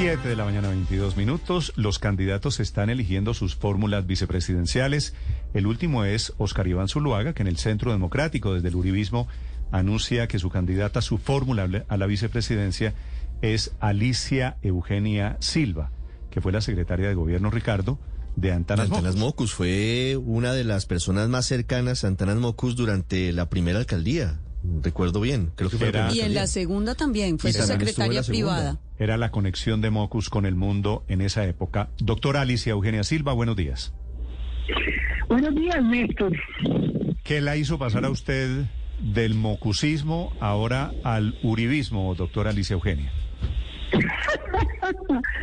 7 de la mañana, 22 minutos. Los candidatos están eligiendo sus fórmulas vicepresidenciales. El último es Oscar Iván Zuluaga, que en el Centro Democrático, desde el Uribismo, anuncia que su candidata, su fórmula a la vicepresidencia es Alicia Eugenia Silva, que fue la secretaria de gobierno, Ricardo, de Antanas, Antanas Mocus. Fue una de las personas más cercanas a Antanas Mocus durante la primera alcaldía. Recuerdo bien, creo que fue Era- la Y en la segunda también, fue su secretaria privada. Era la conexión de Mocus con el mundo en esa época. Doctora Alicia Eugenia Silva, buenos días. Buenos días, Néstor. ¿Qué la hizo pasar a usted del mocusismo ahora al uribismo, doctora Alicia Eugenia?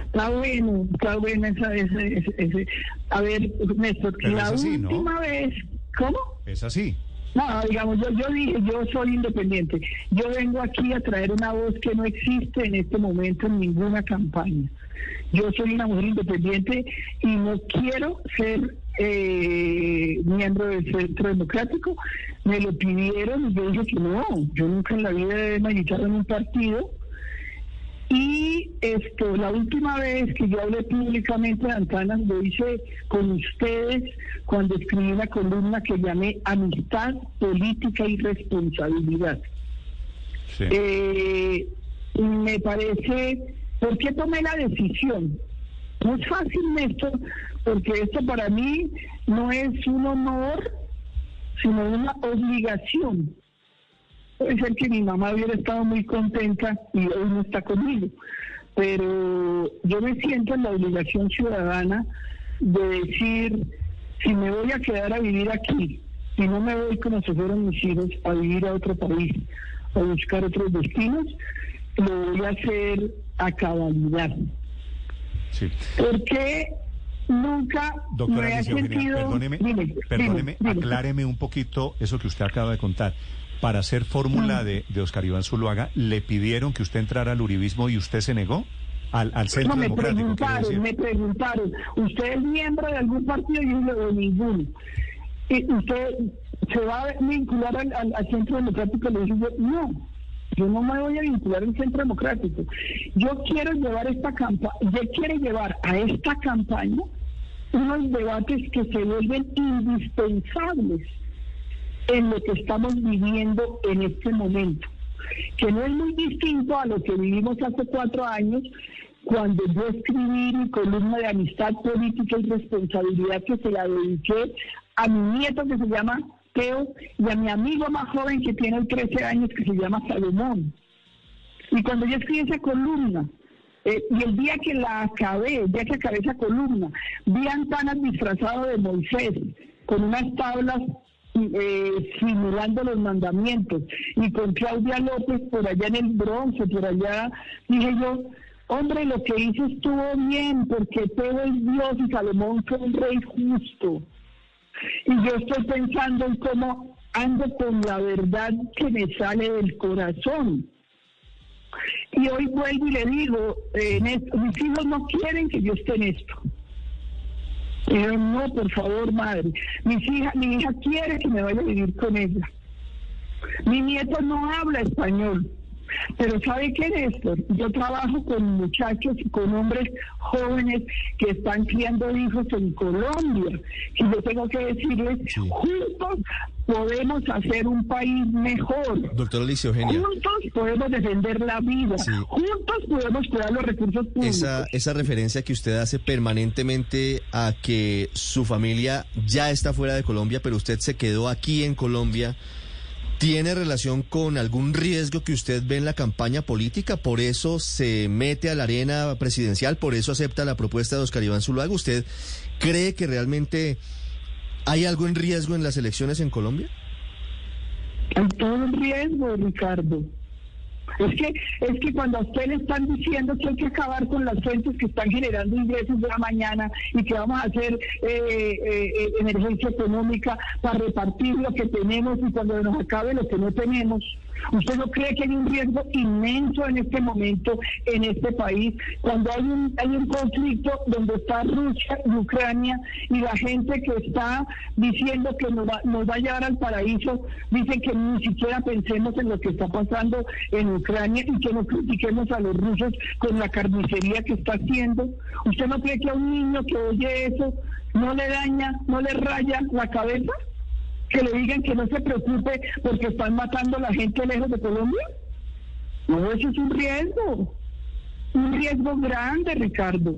Está bueno, está bueno esa, ese- A ver, Néstor, Pero la es así, ¿no? última vez... ¿Cómo? Es así. No, digamos, yo, yo yo soy independiente. Yo vengo aquí a traer una voz que no existe en este momento en ninguna campaña. Yo soy una mujer independiente y no quiero ser eh, miembro del Centro Democrático. Me lo pidieron y yo dije que no, yo nunca en la vida he militado en un partido. Y esto, la última vez que yo hablé públicamente de Antanas lo hice con ustedes cuando escribí una columna que llamé Amistad, Política y Responsabilidad. Sí. Eh, me parece, ¿por qué tomé la decisión? No es fácil, Néstor, porque esto para mí no es un honor, sino una obligación. Puede ser que mi mamá hubiera estado muy contenta y hoy no está conmigo, pero yo me siento en la obligación ciudadana de decir, si me voy a quedar a vivir aquí y no me voy como si fueran mis hijos a vivir a otro país, a buscar otros destinos, lo voy a hacer a cabalidad. Sí. Porque nunca Doctora me Eugenia, sentido... perdóneme, Dime, perdóneme, dime, dime. acláreme un poquito eso que usted acaba de contar. Para hacer fórmula Mm. de, de Oscar Iván Zuluaga, ¿le pidieron que usted entrara al uribismo y usted se negó? Al, al Centro No, me Democrático, preguntaron, me preguntaron, ¿usted es miembro de algún partido? Y yo digo, de ninguno. ¿Y ¿Usted se va a vincular al, al- al Centro Democrático? Le dije yo, no, yo no me voy a vincular al Centro Democrático. Yo quiero llevar esta campaña, yo quiero llevar a esta campaña unos debates que se vuelven indispensables en lo que estamos viviendo en este momento, que no es muy distinto a lo que vivimos hace cuatro años, cuando yo escribí mi columna de amistad política y responsabilidad que se la dediqué a mi nieto que se llama Teo y a mi amigo más joven que tiene hoy 13 años que se llama Salomón. Y cuando yo escribí esa columna, eh, y el día que la acabé, el día que acabé esa columna, vi a Antanas disfrazado de Moisés, con unas tablas eh, simulando los mandamientos, y con Claudia López por allá en el bronce, por allá, dije yo, hombre, lo que hice estuvo bien, porque todo es Dios y Salomón fue un rey justo. Y yo estoy pensando en cómo ando con la verdad que me sale del corazón. Y hoy vuelvo y le digo, eh, mis hijos no quieren que yo esté en esto. Y yo, no, por favor, madre. Mis hija, mi hija quiere que me vaya a vivir con ella. Mi nieto no habla español. Pero ¿sabe qué, Néstor? Yo trabajo con muchachos y con hombres jóvenes que están criando hijos en Colombia. Y yo tengo que decirles, Sí. juntos podemos hacer un país mejor. Doctora Alicia Eugenia, Juntos podemos defender la vida. Sí. Juntos podemos cuidar los recursos públicos. esa, esa referencia que usted hace permanentemente a que su familia ya está fuera de Colombia, pero usted se quedó aquí en Colombia, ¿tiene relación con algún riesgo que usted ve en la campaña política? ¿Por eso se mete a la arena presidencial? ¿Por eso acepta la propuesta de Oscar Iván Zuluaga? ¿Usted cree que realmente hay algo en riesgo en las elecciones en Colombia? Hay todo un riesgo, Ricardo. Es que, es que cuando a usted le están diciendo que hay que acabar con las fuentes que están generando ingresos de la mañana y que vamos a hacer eh, eh, eh, emergencia económica para repartir lo que tenemos y cuando nos acabe lo que no tenemos, ¿Usted no cree que hay un riesgo inmenso en este momento en este país cuando hay un, hay un conflicto donde está Rusia y Ucrania y la gente que está diciendo que nos va, nos va a llevar al paraíso dice que ni siquiera pensemos en lo que está pasando en Ucrania y que no critiquemos a los rusos con la carnicería que está haciendo? ¿Usted no cree que a un niño que oye eso no le daña, no le raya la cabeza? Que le digan que no se preocupe porque están matando a la gente lejos de Colombia? No, eso es un riesgo, un riesgo grande, Ricardo.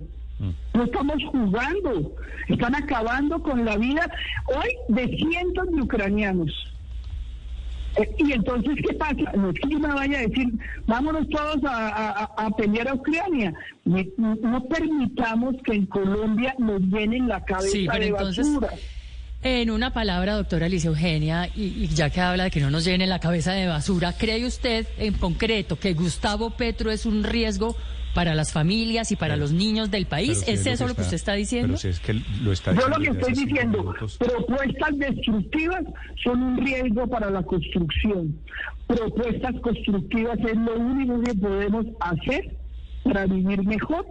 No estamos jugando, están acabando con la vida hoy de cientos de ucranianos. Eh, y entonces, ¿qué pasa? No es que yo me vaya a decir, vámonos todos a, pelear a Ucrania. No, permitamos que en Colombia nos llenen la cabeza de basura. En una palabra, doctora Alicia Eugenia, y, ya que habla de que no nos llenen la cabeza de basura, ¿cree usted en concreto que Gustavo Petro es un riesgo para las familias y para los niños del país? ¿Es, eso lo que, usted está diciendo? es que lo está Yo lo que estoy diciendo, propuestas destructivas son un riesgo para la construcción. Propuestas constructivas es lo único que podemos hacer para vivir mejor,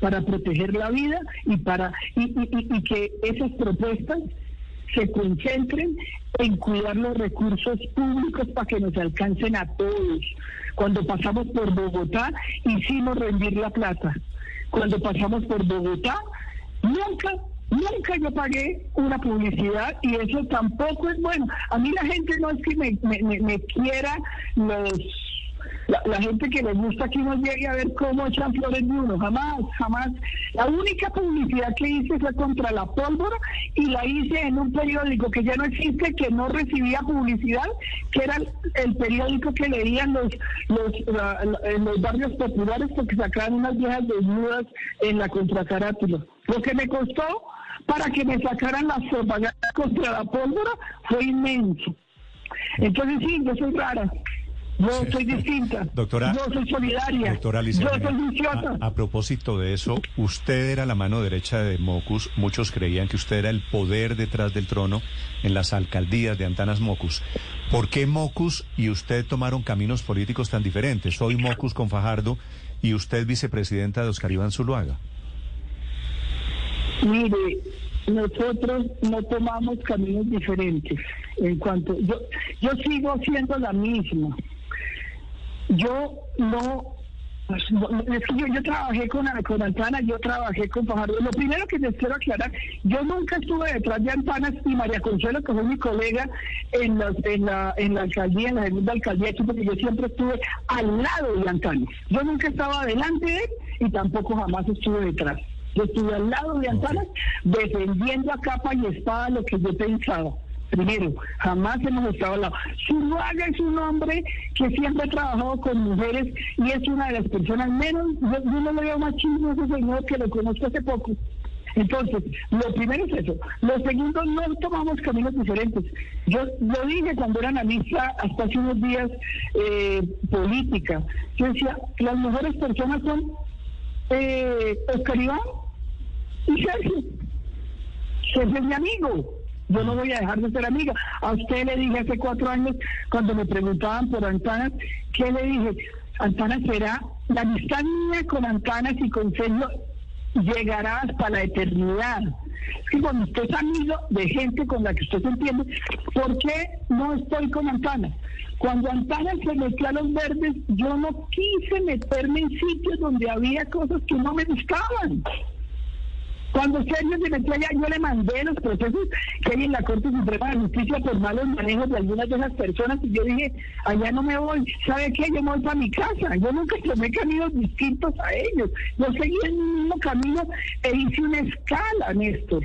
para proteger la vida y para y que esas propuestas se concentren en cuidar los recursos públicos para que nos alcancen a todos. Cuando pasamos por Bogotá, hicimos rendir la plata. Cuando pasamos por Bogotá, nunca Nunca yo pagué una publicidad y eso tampoco es bueno. A mí la gente no es que me, me, me quiera los la, gente que le gusta que uno llegue a ver cómo echan flores de uno, jamás, jamás. La única publicidad que hice fue contra la pólvora y la hice en un periódico que ya no existe, que no recibía publicidad, que era el periódico que leían los los, en los barrios populares porque sacaban unas viejas desnudas en la contracarátula. Lo que me costó para que me sacaran las propagandas contra la pólvora fue inmenso. Entonces sí, yo soy rara. Yo soy distinta. Doctora, yo soy solidaria. Doctora yo soy A, a, propósito de eso, usted era la mano derecha de Mocus. Muchos creían que usted era el poder detrás del trono en las alcaldías de Antanas Mocus. ¿Por qué Mocus y usted tomaron caminos políticos tan diferentes? Soy Mocus con Fajardo y usted vicepresidenta de Oscar Iván Zuluaga. Mire, nosotros no tomamos caminos diferentes. En cuanto yo, yo sigo siendo la misma yo no pues, yo, trabajé con, con Antana, yo trabajé con Fajardo. Lo primero que les quiero aclarar, yo nunca estuve detrás de Antanas y María Consuelo, que fue mi colega en, en, la, en la alcaldía, en la segunda alcaldía, porque yo siempre estuve al lado de Antanas. Yo nunca estaba delante de él y tampoco jamás estuve detrás. Yo estuve al lado de Antanas defendiendo a capa y espada lo que yo pensaba. Primero, jamás hemos estado al lado. Zuluaga es un hombre que siempre ha trabajado con mujeres y es una de las personas menos, yo, no le veo más chismo a ese señor que lo conozco hace poco. Entonces, lo primero es eso. Lo segundo, no tomamos caminos diferentes. Yo lo dije cuando era analista hasta hace unos días eh, política. Yo decía, las mejores personas son eh, Oscar Iván y Sergio. Sergio es mi amigo. Yo no voy a dejar de ser amiga. A usted le dije hace cuatro años, cuando me preguntaban por Antanas, ¿qué le dije? Antanas será, la amistad mía con Antanas y con Sergio llegará hasta la eternidad. Que cuando usted es amigo de gente con la que usted se entiende, ¿por qué no estoy con Antanas? Cuando Antanas se metió a los verdes, yo no quise meterme en sitios donde había cosas que no me gustaban. Cuando Sergio se metió allá, yo le mandé los procesos que hay en la Corte Suprema de Justicia por malos manejos de algunas de esas personas y yo dije, allá no me voy. ¿Sabe qué? Yo me voy para mi casa. Yo nunca tomé caminos distintos a ellos. Yo seguí el mismo camino e hice una escala, Néstor.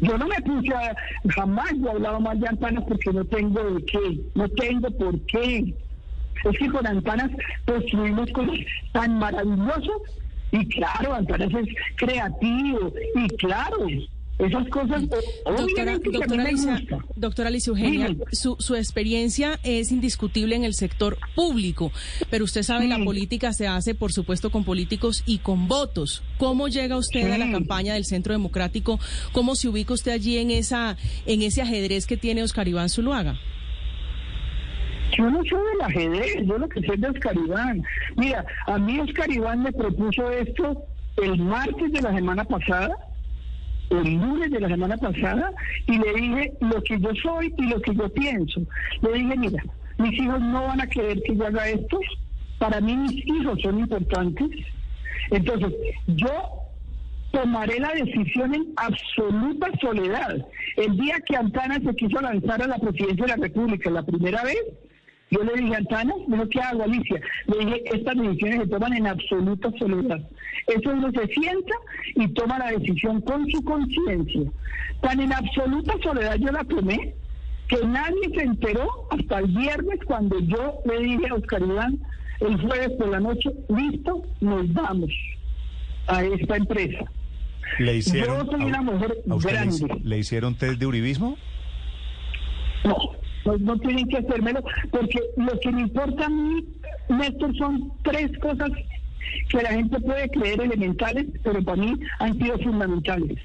Yo no me puse a, jamás yo hablaba más de Antanas porque no tengo de qué, no tengo por qué. Es que con Antanas construimos cosas tan maravillosas y claro, Antanas es creativo. Y claro, esas cosas, doctora, doctora, Alicia, doctora Alicia Eugenia, su, su, experiencia es indiscutible en el sector público, pero usted sabe, la política se hace, por supuesto, con políticos y con votos. ¿Cómo llega usted a la campaña del Centro Democrático? ¿Cómo se ubica usted allí en esa en ese ajedrez que tiene Oscar Iván Zuluaga? Sí, Yo no soy del ajedrez, yo lo que sé de Oscar Iván. Mira, a mí Oscar Iván me propuso esto el martes de la semana pasada, el lunes de la semana pasada, y le dije lo que yo soy y lo que yo pienso. Le dije, mira, mis hijos no van a querer que yo haga esto, para mí mis hijos son importantes. Entonces, yo tomaré la decisión en absoluta soledad. El día que Antana se quiso lanzar a la presidencia de la República la primera vez, yo le dije a Antana, bueno, ¿qué hago, Alicia? Le dije, estas decisiones se toman en absoluta soledad. Eso uno se sienta y toma la decisión con su conciencia. Tan en absoluta soledad yo la tomé que nadie se enteró hasta el viernes cuando yo le dije a Oscar Iván, el jueves por la noche, listo, nos vamos a esta empresa. ¿Le hicieron, Yo soy una mujer le, grande. hici- le hicieron test de uribismo? No, no, no tienen que hacérmelo, porque lo que me importa a mí, Néstor, son tres cosas que la gente puede creer elementales, pero para mí han sido fundamentales.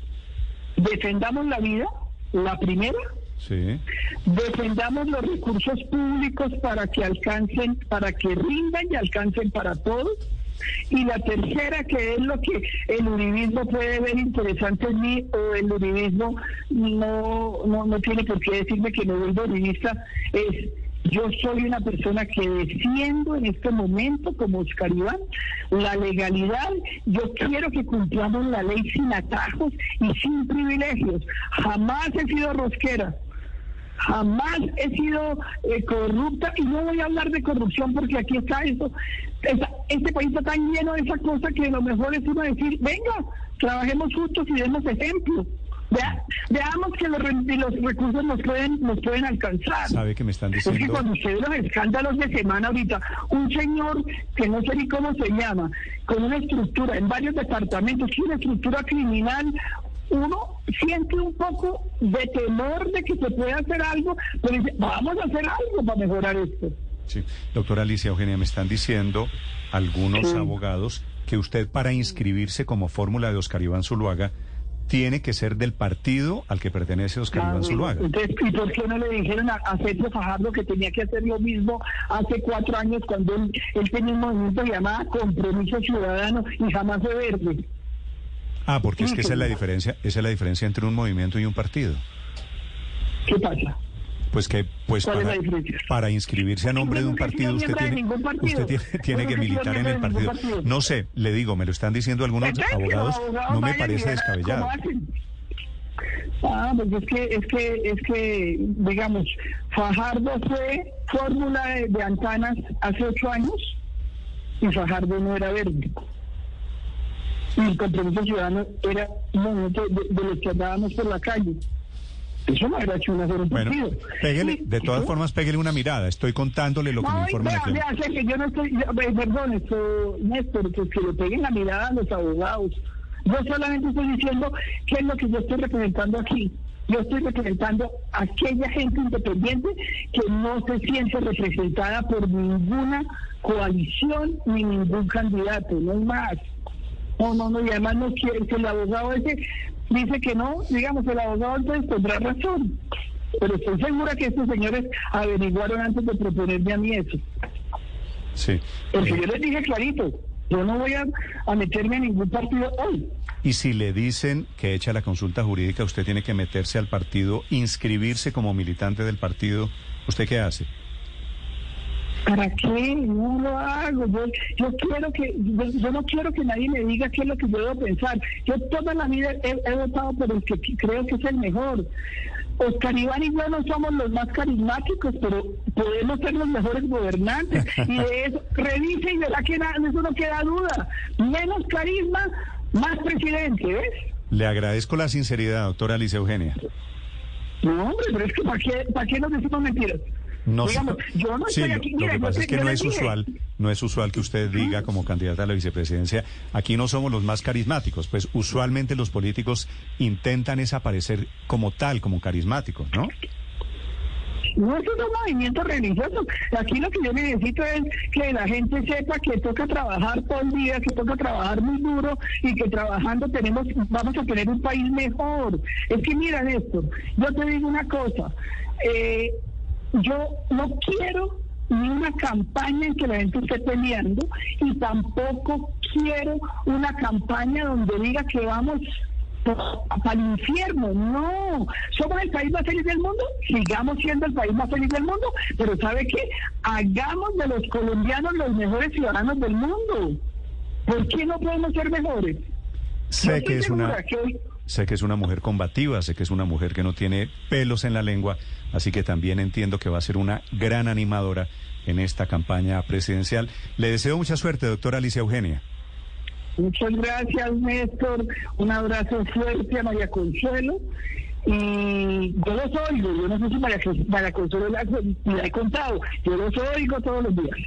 Defendamos la vida, la primera, Sí. defendamos los recursos públicos para que alcancen, para que rindan y alcancen para todos. Y la tercera, que es lo que el uribismo puede ver interesante en mí, o el uribismo no, no, no tiene por qué decirme que me vuelvo uribista, es yo soy una persona que defiendo en este momento, como Oscar Iván, la legalidad. Yo quiero que cumplamos la ley sin atajos y sin privilegios. Jamás he sido rosquera. Jamás he sido eh, corrupta y no voy a hablar de corrupción porque aquí está. Esa- este país está tan lleno de esa cosa que lo mejor es uno decir, venga, trabajemos juntos y demos ejemplo. Vea- veamos que los, los recursos nos pueden, nos pueden alcanzar. ¿Sabe que me están Es que diciendo? cuando usted ve los escándalos de semana ahorita, un señor que no sé ni cómo se llama, con una estructura en varios departamentos, una estructura criminal, uno siente un poco de temor de que se pueda hacer algo, pero dice, vamos a hacer algo para mejorar esto. Sí. Doctora Alicia Eugenia, me están diciendo algunos Sí. abogados que usted para inscribirse como fórmula de Oscar Iván Zuluaga tiene que ser del partido al que pertenece Oscar Ah, Iván Zuluaga. Entonces, ¿y por qué no le dijeron a, a Sergio Fajardo que tenía que hacer lo mismo hace cuatro años cuando él, él tenía un movimiento llamado Compromiso Ciudadano y jamás fue verde? Ah, porque es que esa es la diferencia, esa es la diferencia entre un movimiento y un partido. ¿Qué pasa? Pues que pues ¿Cuál es para, para inscribirse a nombre de un partido usted tiene partido. usted tiene, que militar en el partido. No sé, le digo, me lo están diciendo algunos abogados, no me parece descabellado. Ah, pues es que, es que, es que, digamos, Fajardo fue fórmula de, de Antanas hace ocho años y Fajardo no era verde. Y el compromiso ciudadano era movimiento de, de los que andábamos por la calle. Eso no era hecho un hacer un Bueno, pégale, de todas ¿sí? formas, pégale una mirada. Estoy contándole lo que me No, informan vea, aquí. vea, sé que yo no estoy, yo- eh, perdón, esto, Néstor, pues que le peguen la mirada a los abogados. Yo solamente estoy diciendo qué es lo que yo estoy representando aquí. Yo estoy representando a aquella gente independiente que no se siente representada por ninguna coalición ni ningún candidato, no hay más. No, no, no, y además no quiere que el abogado ese dice que no, digamos, el abogado entonces tendrá razón. Pero estoy segura que estos señores averiguaron antes de proponerme a mí eso. Sí. Porque Eh, yo les dije clarito, yo no voy a, a meterme a ningún partido hoy. y si le dicen que echa la consulta jurídica, usted tiene que meterse al partido, inscribirse como militante del partido. ¿Usted qué hace? ¿Para qué? No lo hago. Yo, yo quiero que, yo, yo no quiero que nadie me diga qué es lo que yo debo pensar. Yo toda la vida he, he votado por el que qu- creo que es el mejor. Oscar Iván y yo no somos los más carismáticos, pero podemos ser los mejores gobernantes. Y de eso, revise y verá que na- de eso no queda duda. Menos carisma, más presidente, ¿ves? Le agradezco la sinceridad, doctora Alicia Eugenia. No, hombre, pero es que ¿para qué, para qué nos decimos mentiras? No Digamos, yo no sí, estoy lo- aquí. lo que pasa es que no es dije, usual, no es usual que usted diga como candidata a la vicepresidencia, aquí no somos los más carismáticos, pues usualmente los políticos intentan es aparecer como tal, como carismáticos, ¿no? No es un movimiento religioso. Aquí lo que yo necesito es que la gente sepa que toca trabajar todo el día, que toca trabajar muy duro y que trabajando tenemos, vamos a tener un país mejor. Es que mira esto, yo te digo una cosa, eh, yo no quiero ni una campaña en que la gente esté peleando y tampoco quiero una campaña donde diga que vamos para el infierno, no. Somos el país más feliz del mundo, sigamos siendo el país más feliz del mundo, pero ¿sabe qué? Hagamos de los colombianos los mejores ciudadanos del mundo. ¿Por qué no podemos ser mejores? Sé que es una... Sé que es una mujer combativa, sé que es una mujer que no tiene pelos en la lengua, así que también entiendo que va a ser una gran animadora en esta campaña presidencial. Le deseo mucha suerte, doctora Alicia Eugenia. Muchas gracias, Néstor. Un abrazo fuerte a María Consuelo. Y yo los oigo, yo no sé si María, Consuelo la, la he contado, yo los oigo todos los días.